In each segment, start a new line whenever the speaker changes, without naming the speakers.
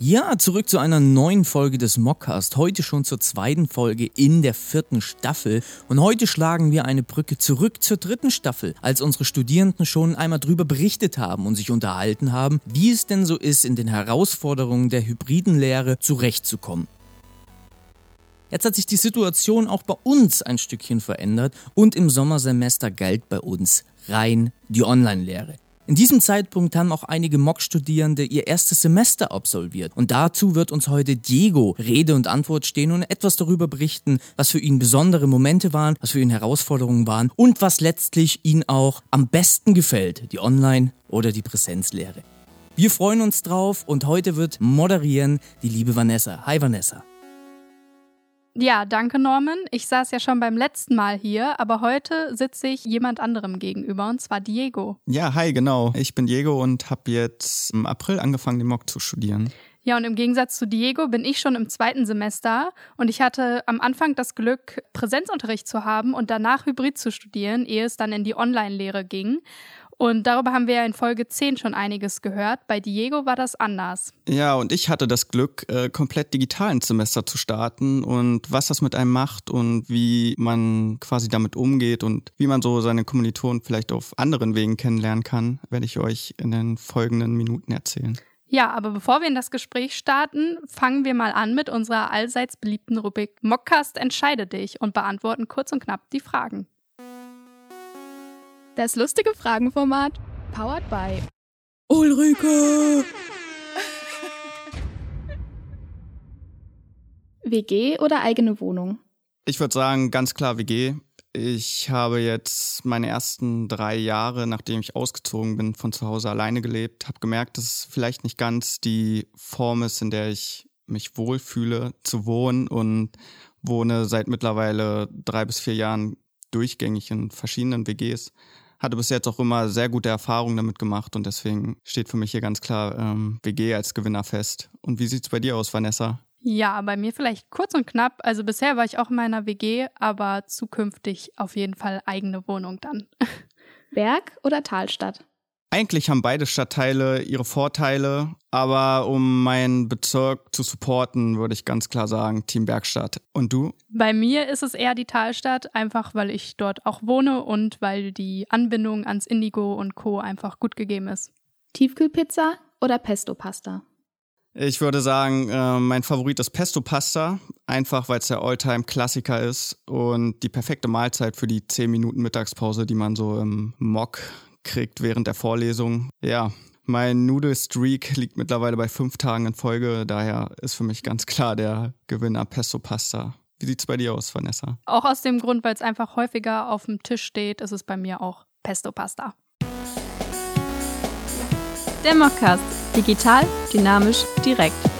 Ja, zurück zu einer neuen Folge des Mockcast. Heute schon zur zweiten Folge in der vierten Staffel. Und heute schlagen wir eine Brücke zurück zur dritten Staffel, als unsere Studierenden schon einmal drüber berichtet haben und sich unterhalten haben, wie es denn so ist, in den Herausforderungen der hybriden Lehre zurechtzukommen. Jetzt hat sich die Situation auch bei uns ein Stückchen verändert und im Sommersemester galt bei uns rein die Online-Lehre. In diesem Zeitpunkt haben auch einige Mock-Studierende ihr erstes Semester absolviert. Und dazu wird uns heute Diego Rede und Antwort stehen und etwas darüber berichten, was für ihn besondere Momente waren, was für ihn Herausforderungen waren und was letztlich ihn auch am besten gefällt, die Online- oder die Präsenzlehre. Wir freuen uns drauf und heute wird moderieren die liebe Vanessa. Hi Vanessa.
Ja, danke Norman. Ich saß ja schon beim letzten Mal hier, aber heute sitze ich jemand anderem gegenüber und zwar Diego.
Ja, hi, genau. Ich bin Diego und habe jetzt im April angefangen, den Mock zu studieren.
Ja, und im Gegensatz zu Diego bin ich schon im zweiten Semester und ich hatte am Anfang das Glück, Präsenzunterricht zu haben und danach Hybrid zu studieren, ehe es dann in die Online-Lehre ging. Und darüber haben wir ja in Folge 10 schon einiges gehört. Bei Diego war das anders.
Ja, und ich hatte das Glück, äh, komplett digital ins Semester zu starten und was das mit einem macht und wie man quasi damit umgeht und wie man so seine Kommilitonen vielleicht auf anderen Wegen kennenlernen kann, werde ich euch in den folgenden Minuten erzählen.
Ja, aber bevor wir in das Gespräch starten, fangen wir mal an mit unserer allseits beliebten Rubrik Mockcast entscheide dich und beantworten kurz und knapp die Fragen.
Das lustige Fragenformat, powered by
Ulrike!
WG oder eigene Wohnung?
Ich würde sagen, ganz klar WG. Ich habe jetzt meine ersten drei Jahre, nachdem ich ausgezogen bin, von zu Hause alleine gelebt, habe gemerkt, dass es vielleicht nicht ganz die Form ist, in der ich mich wohlfühle zu wohnen und wohne seit mittlerweile drei bis vier Jahren durchgängig in verschiedenen WGs hatte bis jetzt auch immer sehr gute Erfahrungen damit gemacht und deswegen steht für mich hier ganz klar ähm, WG als Gewinner fest. Und wie sieht es bei dir aus, Vanessa?
Ja, bei mir vielleicht kurz und knapp. Also bisher war ich auch in meiner WG, aber zukünftig auf jeden Fall eigene Wohnung dann.
Berg oder Talstadt?
Eigentlich haben beide Stadtteile ihre Vorteile, aber um meinen Bezirk zu supporten, würde ich ganz klar sagen, Team Bergstadt. Und du?
Bei mir ist es eher die Talstadt, einfach weil ich dort auch wohne und weil die Anbindung ans Indigo und Co. einfach gut gegeben ist.
Tiefkühlpizza oder Pesto-Pasta?
Ich würde sagen, äh, mein Favorit ist Pesto Pasta, einfach weil es der Alltime-Klassiker ist und die perfekte Mahlzeit für die 10 Minuten Mittagspause, die man so im Mock kriegt während der Vorlesung. Ja, mein Nudelstreak liegt mittlerweile bei fünf Tagen in Folge, daher ist für mich ganz klar der Gewinner Pesto Pasta. Wie sieht's bei dir aus, Vanessa?
Auch aus dem Grund, weil es einfach häufiger auf dem Tisch steht, ist es bei mir auch Pesto Pasta.
Der Mockcast. Digital, dynamisch, direkt.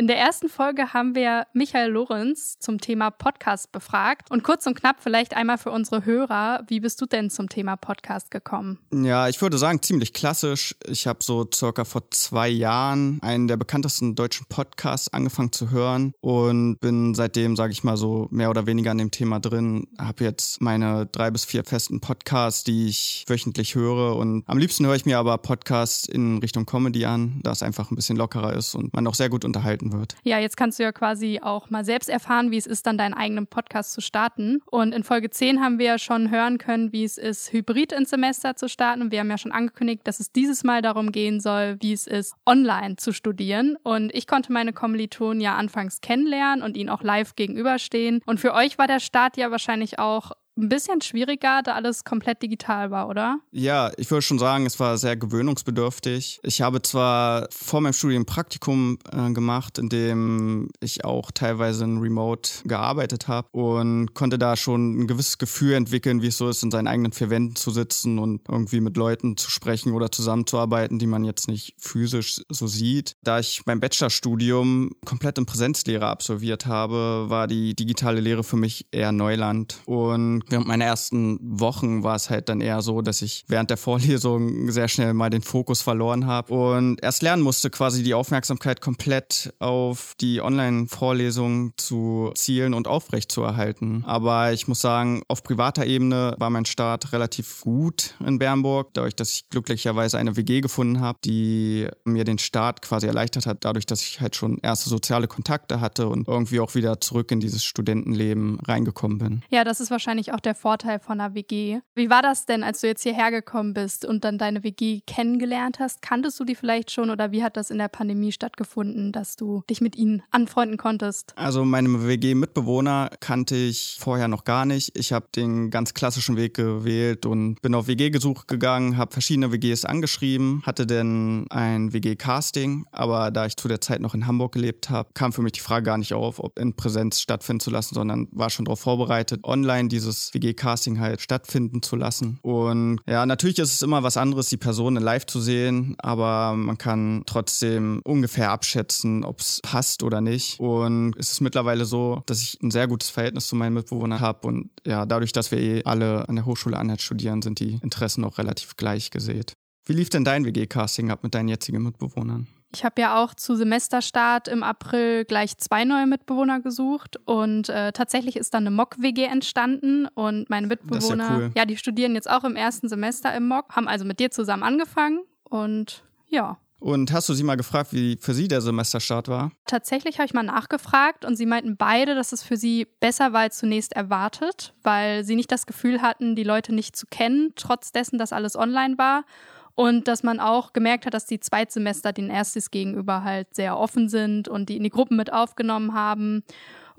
In der ersten Folge haben wir Michael Lorenz zum Thema Podcast befragt. Und kurz und knapp vielleicht einmal für unsere Hörer, wie bist du denn zum Thema Podcast gekommen?
Ja, ich würde sagen, ziemlich klassisch. Ich habe so circa vor zwei Jahren einen der bekanntesten deutschen Podcasts angefangen zu hören und bin seitdem, sage ich mal, so mehr oder weniger an dem Thema drin. Habe jetzt meine drei bis vier festen Podcasts, die ich wöchentlich höre. Und am liebsten höre ich mir aber Podcasts in Richtung Comedy an, da es einfach ein bisschen lockerer ist und man auch sehr gut unterhalten wird.
Ja, jetzt kannst du ja quasi auch mal selbst erfahren, wie es ist, dann deinen eigenen Podcast zu starten. Und in Folge 10 haben wir ja schon hören können, wie es ist, Hybrid ins Semester zu starten. Und wir haben ja schon angekündigt, dass es dieses Mal darum gehen soll, wie es ist, online zu studieren. Und ich konnte meine Kommilitonen ja anfangs kennenlernen und ihnen auch live gegenüberstehen. Und für euch war der Start ja wahrscheinlich auch ein bisschen schwieriger, da alles komplett digital war, oder?
Ja, ich würde schon sagen, es war sehr gewöhnungsbedürftig. Ich habe zwar vor meinem Studium ein Praktikum äh, gemacht, in dem ich auch teilweise in Remote gearbeitet habe und konnte da schon ein gewisses Gefühl entwickeln, wie es so ist, in seinen eigenen vier Wänden zu sitzen und irgendwie mit Leuten zu sprechen oder zusammenzuarbeiten, die man jetzt nicht physisch so sieht. Da ich mein Bachelorstudium komplett in Präsenzlehre absolviert habe, war die digitale Lehre für mich eher Neuland und Während meiner ersten Wochen war es halt dann eher so, dass ich während der Vorlesung sehr schnell mal den Fokus verloren habe und erst lernen musste, quasi die Aufmerksamkeit komplett auf die Online-Vorlesung zu zielen und aufrechtzuerhalten. Aber ich muss sagen, auf privater Ebene war mein Start relativ gut in Bernburg, dadurch, dass ich glücklicherweise eine WG gefunden habe, die mir den Start quasi erleichtert hat, dadurch, dass ich halt schon erste soziale Kontakte hatte und irgendwie auch wieder zurück in dieses Studentenleben reingekommen bin.
Ja, das ist wahrscheinlich auch der Vorteil von einer WG. Wie war das denn, als du jetzt hierher gekommen bist und dann deine WG kennengelernt hast? Kanntest du die vielleicht schon oder wie hat das in der Pandemie stattgefunden, dass du dich mit ihnen anfreunden konntest?
Also meine WG-Mitbewohner kannte ich vorher noch gar nicht. Ich habe den ganz klassischen Weg gewählt und bin auf WG-Gesuch gegangen, habe verschiedene WGs angeschrieben, hatte dann ein WG-Casting, aber da ich zu der Zeit noch in Hamburg gelebt habe, kam für mich die Frage gar nicht auf, ob in Präsenz stattfinden zu lassen, sondern war schon darauf vorbereitet, online dieses WG-Casting halt stattfinden zu lassen. Und ja, natürlich ist es immer was anderes, die Person live zu sehen, aber man kann trotzdem ungefähr abschätzen, ob es passt oder nicht. Und es ist mittlerweile so, dass ich ein sehr gutes Verhältnis zu meinen Mitbewohnern habe und ja, dadurch, dass wir eh alle an der Hochschule Anhalt studieren, sind die Interessen auch relativ gleich gesät. Wie lief denn dein WG-Casting ab mit deinen jetzigen Mitbewohnern?
Ich habe ja auch zu Semesterstart im April gleich zwei neue Mitbewohner gesucht und äh, tatsächlich ist dann eine Mock-WG entstanden und meine Mitbewohner,
ja, cool.
ja, die studieren jetzt auch im ersten Semester im Mock, haben also mit dir zusammen angefangen und ja.
Und hast du sie mal gefragt, wie für sie der Semesterstart war?
Tatsächlich habe ich mal nachgefragt und sie meinten beide, dass es für sie besser war als zunächst erwartet, weil sie nicht das Gefühl hatten, die Leute nicht zu kennen, trotz dessen, dass alles online war. Und dass man auch gemerkt hat, dass die Zweitsemester den Erstes gegenüber halt sehr offen sind und die in die Gruppen mit aufgenommen haben.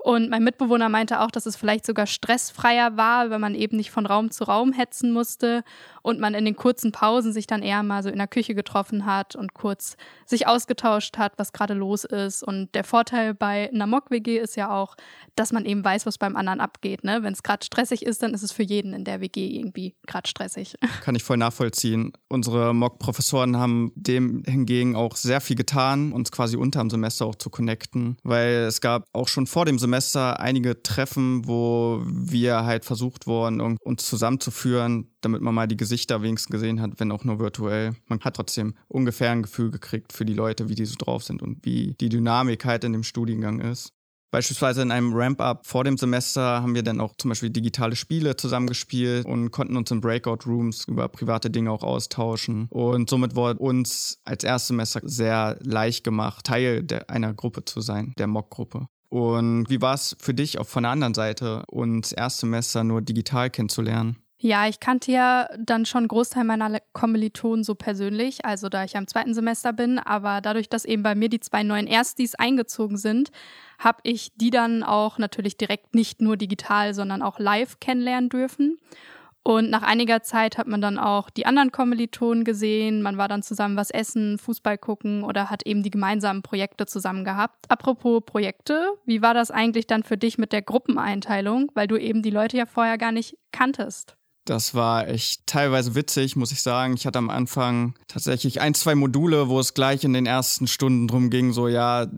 Und mein Mitbewohner meinte auch, dass es vielleicht sogar stressfreier war, wenn man eben nicht von Raum zu Raum hetzen musste und man in den kurzen Pausen sich dann eher mal so in der Küche getroffen hat und kurz sich ausgetauscht hat, was gerade los ist. Und der Vorteil bei einer Mock-WG ist ja auch, dass man eben weiß, was beim anderen abgeht. Ne? Wenn es gerade stressig ist, dann ist es für jeden in der WG irgendwie gerade stressig.
Kann ich voll nachvollziehen. Unsere Mock-Professoren haben dem hingegen auch sehr viel getan, uns quasi unter dem Semester auch zu connecten, weil es gab auch schon vor dem Semester einige Treffen, wo wir halt versucht wurden, uns zusammenzuführen, damit man mal die Gesichter wenigstens gesehen hat, wenn auch nur virtuell. Man hat trotzdem ungefähr ein Gefühl gekriegt für die Leute, wie die so drauf sind und wie die Dynamik halt in dem Studiengang ist. Beispielsweise in einem Ramp-Up vor dem Semester haben wir dann auch zum Beispiel digitale Spiele zusammengespielt und konnten uns in Breakout-Rooms über private Dinge auch austauschen. Und somit wurde uns als Erstsemester sehr leicht gemacht, Teil der, einer Gruppe zu sein, der Mock-Gruppe. Und wie war es für dich auch von der anderen Seite, uns Erstsemester nur digital kennenzulernen?
Ja, ich kannte ja dann schon Großteil meiner Kommilitonen so persönlich, also da ich am zweiten Semester bin, aber dadurch, dass eben bei mir die zwei neuen Erstis eingezogen sind, habe ich die dann auch natürlich direkt nicht nur digital, sondern auch live kennenlernen dürfen. Und nach einiger Zeit hat man dann auch die anderen Kommilitonen gesehen. Man war dann zusammen was essen, Fußball gucken oder hat eben die gemeinsamen Projekte zusammen gehabt. Apropos Projekte, wie war das eigentlich dann für dich mit der Gruppeneinteilung, weil du eben die Leute ja vorher gar nicht kanntest?
Das war echt teilweise witzig, muss ich sagen. Ich hatte am Anfang tatsächlich ein, zwei Module, wo es gleich in den ersten Stunden drum ging, so ja,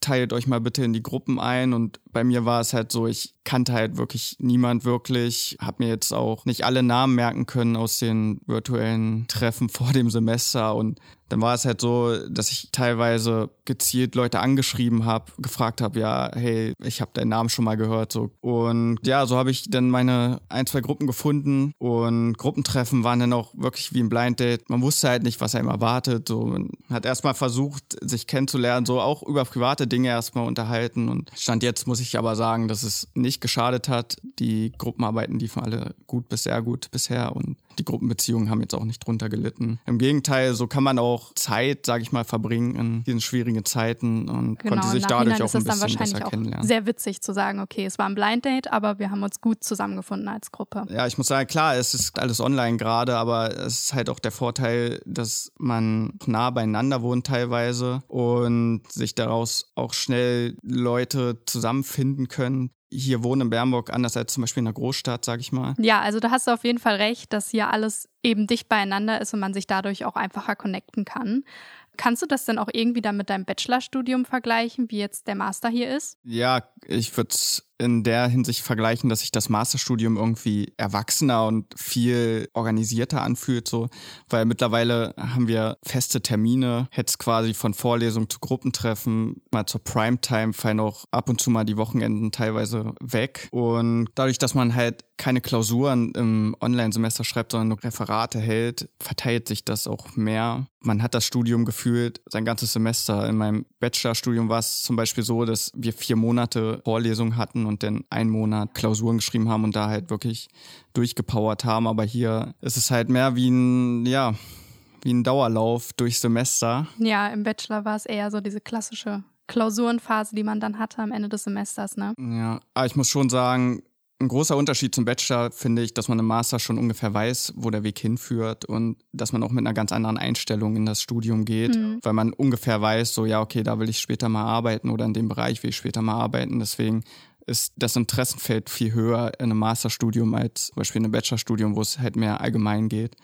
teilt euch mal bitte in die Gruppen ein. Und bei mir war es halt so, ich kannte halt wirklich niemand wirklich, habe mir jetzt auch nicht alle Namen merken können aus den virtuellen Treffen vor dem Semester und dann war es halt so, dass ich teilweise gezielt Leute angeschrieben habe, gefragt habe, ja, hey, ich habe deinen Namen schon mal gehört. So. Und ja, so habe ich dann meine ein, zwei Gruppen gefunden und Gruppentreffen waren dann auch wirklich wie ein Blind Date. Man wusste halt nicht, was einem erwartet. So. Man hat erstmal versucht, sich kennenzulernen, so auch über private Dinge erstmal unterhalten. Und Stand jetzt muss ich aber sagen, dass es nicht geschadet hat. Die Gruppenarbeiten liefen alle gut bis sehr gut bisher und die Gruppenbeziehungen haben jetzt auch nicht drunter gelitten. Im Gegenteil, so kann man auch Zeit, sage ich mal, verbringen in diesen schwierigen Zeiten und genau, konnte sich dadurch auch ein bisschen besser kennenlernen.
Sehr witzig zu sagen, okay, es war ein Blind Date, aber wir haben uns gut zusammengefunden als Gruppe.
Ja, ich muss sagen, klar, es ist alles online gerade, aber es ist halt auch der Vorteil, dass man nah beieinander wohnt teilweise und sich daraus auch schnell Leute zusammenfinden können, hier wohnen in Bernburg anders als zum Beispiel in einer Großstadt, sag ich mal.
Ja, also da hast du auf jeden Fall recht, dass hier alles eben dicht beieinander ist und man sich dadurch auch einfacher connecten kann. Kannst du das denn auch irgendwie dann mit deinem Bachelorstudium vergleichen, wie jetzt der Master hier ist?
Ja, ich würde es in der Hinsicht vergleichen, dass sich das Masterstudium irgendwie erwachsener und viel organisierter anfühlt, so, weil mittlerweile haben wir feste Termine, jetzt quasi von Vorlesung zu Gruppentreffen, mal zur Primetime fallen auch ab und zu mal die Wochenenden teilweise weg und dadurch, dass man halt keine Klausuren im Online-Semester schreibt, sondern Referate hält, verteilt sich das auch mehr. Man hat das Studium gefühlt sein ganzes Semester. In meinem Bachelorstudium war es zum Beispiel so, dass wir vier Monate Vorlesungen hatten und dann einen Monat Klausuren geschrieben haben und da halt wirklich durchgepowert haben. Aber hier ist es halt mehr wie ein, ja, wie ein Dauerlauf durch Semester.
Ja, im Bachelor war es eher so diese klassische Klausurenphase, die man dann hatte am Ende des Semesters, ne?
Ja, aber ich muss schon sagen, ein großer Unterschied zum Bachelor finde ich, dass man im Master schon ungefähr weiß, wo der Weg hinführt und dass man auch mit einer ganz anderen Einstellung in das Studium geht, mhm. weil man ungefähr weiß, so ja, okay, da will ich später mal arbeiten oder in dem Bereich will ich später mal arbeiten. Deswegen ist das Interessenfeld viel höher in einem Masterstudium als zum Beispiel in einem Bachelorstudium, wo es halt mehr allgemein geht.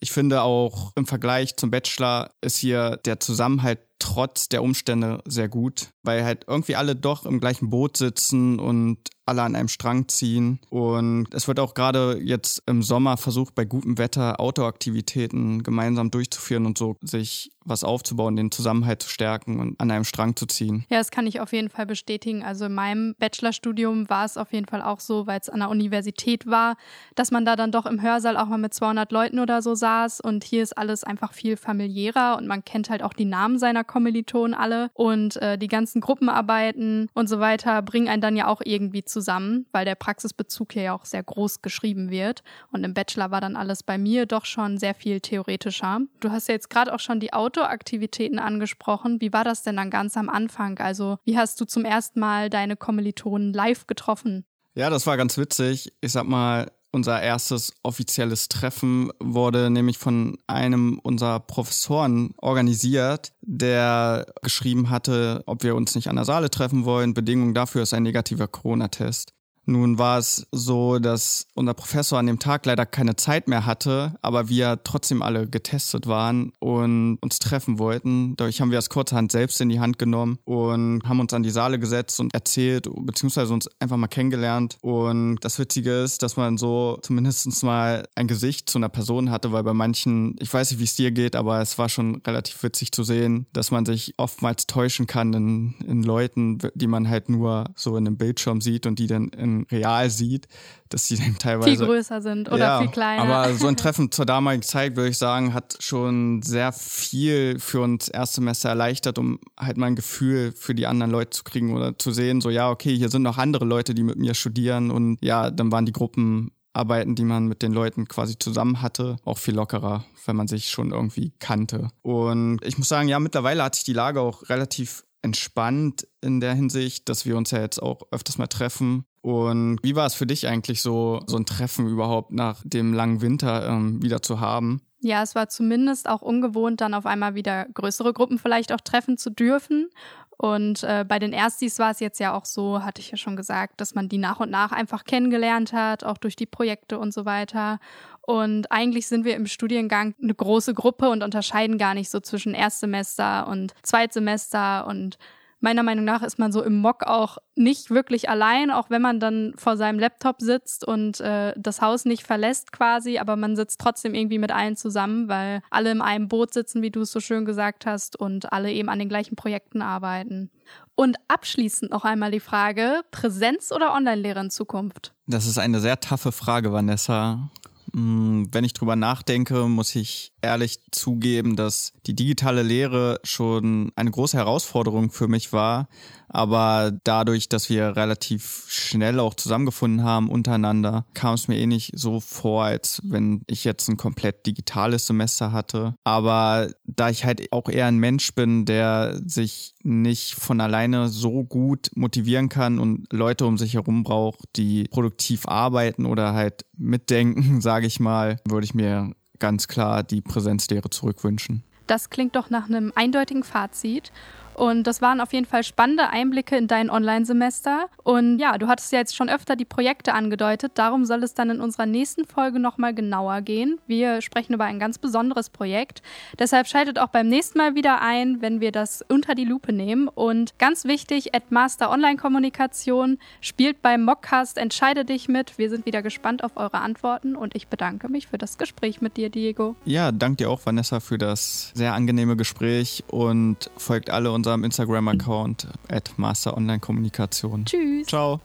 Ich finde auch im Vergleich zum Bachelor ist hier der Zusammenhalt trotz der Umstände sehr gut, weil halt irgendwie alle doch im gleichen Boot sitzen und alle an einem Strang ziehen. Und es wird auch gerade jetzt im Sommer versucht, bei gutem Wetter Outdoor-Aktivitäten gemeinsam durchzuführen und so sich was aufzubauen, den Zusammenhalt zu stärken und an einem Strang zu ziehen.
Ja, das kann ich auf jeden Fall bestätigen. Also in meinem Bachelorstudium war es auf jeden Fall auch so, weil es an der Universität war, dass man da dann doch im Hörsaal auch mal mit 200 Leuten oder so saß. Und hier ist alles einfach viel familiärer und man kennt halt auch die Namen seiner Kommilitonen alle. Und äh, die ganzen Gruppenarbeiten und so weiter bringen einen dann ja auch irgendwie zusammen, weil der Praxisbezug hier ja auch sehr groß geschrieben wird. Und im Bachelor war dann alles bei mir doch schon sehr viel theoretischer. Du hast ja jetzt gerade auch schon die Outdoor-Aktivitäten angesprochen. Wie war das denn dann ganz am Anfang? Also, wie hast du zum ersten Mal deine Kommilitonen live getroffen?
Ja, das war ganz witzig. Ich sag mal, unser erstes offizielles Treffen wurde nämlich von einem unserer Professoren organisiert, der geschrieben hatte, ob wir uns nicht an der Saale treffen wollen. Bedingung dafür ist ein negativer Corona-Test. Nun war es so, dass unser Professor an dem Tag leider keine Zeit mehr hatte, aber wir trotzdem alle getestet waren und uns treffen wollten. Dadurch haben wir das kurzerhand selbst in die Hand genommen und haben uns an die Saale gesetzt und erzählt, beziehungsweise uns einfach mal kennengelernt. Und das Witzige ist, dass man so zumindest mal ein Gesicht zu einer Person hatte, weil bei manchen, ich weiß nicht, wie es dir geht, aber es war schon relativ witzig zu sehen, dass man sich oftmals täuschen kann in, in Leuten, die man halt nur so in einem Bildschirm sieht und die dann in real sieht, dass sie dann teilweise
viel größer sind oder ja, viel kleiner.
Aber so ein Treffen zur damaligen Zeit, würde ich sagen, hat schon sehr viel für uns Erstsemester erleichtert, um halt mal ein Gefühl für die anderen Leute zu kriegen oder zu sehen, so ja, okay, hier sind noch andere Leute, die mit mir studieren und ja, dann waren die Gruppen Arbeiten, die man mit den Leuten quasi zusammen hatte, auch viel lockerer, wenn man sich schon irgendwie kannte. Und ich muss sagen, ja, mittlerweile hat sich die Lage auch relativ entspannt in der Hinsicht, dass wir uns ja jetzt auch öfters mal treffen. Und wie war es für dich eigentlich so, so ein Treffen überhaupt nach dem langen Winter ähm, wieder zu haben?
Ja, es war zumindest auch ungewohnt, dann auf einmal wieder größere Gruppen vielleicht auch treffen zu dürfen. Und äh, bei den Erstis war es jetzt ja auch so, hatte ich ja schon gesagt, dass man die nach und nach einfach kennengelernt hat, auch durch die Projekte und so weiter. Und eigentlich sind wir im Studiengang eine große Gruppe und unterscheiden gar nicht so zwischen Erstsemester und Zweitsemester und meiner Meinung nach ist man so im Mock auch nicht wirklich allein, auch wenn man dann vor seinem Laptop sitzt und äh, das Haus nicht verlässt quasi, aber man sitzt trotzdem irgendwie mit allen zusammen, weil alle in einem Boot sitzen, wie du es so schön gesagt hast, und alle eben an den gleichen Projekten arbeiten. Und abschließend noch einmal die Frage, Präsenz oder Online-Lehre in Zukunft?
Das ist eine sehr taffe Frage, Vanessa. Hm, wenn ich drüber nachdenke, muss ich ehrlich zugeben, dass die digitale Lehre schon eine große Herausforderung für mich war. Aber dadurch, dass wir relativ schnell auch zusammengefunden haben untereinander, kam es mir eh nicht so vor, als wenn ich jetzt ein komplett digitales Semester hatte. Aber da ich halt auch eher ein Mensch bin, der sich nicht von alleine so gut motivieren kann und Leute um sich herum braucht, die produktiv arbeiten oder halt mitdenken, sage ich mal, würde ich mir ganz klar die Präsenzlehre zurückwünschen.
Das klingt doch nach einem eindeutigen Fazit. Und das waren auf jeden Fall spannende Einblicke in dein Online-Semester. Und ja, du hattest ja jetzt schon öfter die Projekte angedeutet. Darum soll es dann in unserer nächsten Folge nochmal genauer gehen. Wir sprechen über ein ganz besonderes Projekt. Deshalb schaltet auch beim nächsten Mal wieder ein, wenn wir das unter die Lupe nehmen. Und ganz wichtig, Master Online-Kommunikation spielt beim Mockcast Entscheide dich mit. Wir sind wieder gespannt auf eure Antworten und ich bedanke mich für das Gespräch mit dir, Diego.
Ja, danke dir auch, Vanessa, für das sehr angenehme Gespräch und folgt alle uns unserem Instagram-Account at Master Online Kommunikation.
Tschüss.
Ciao.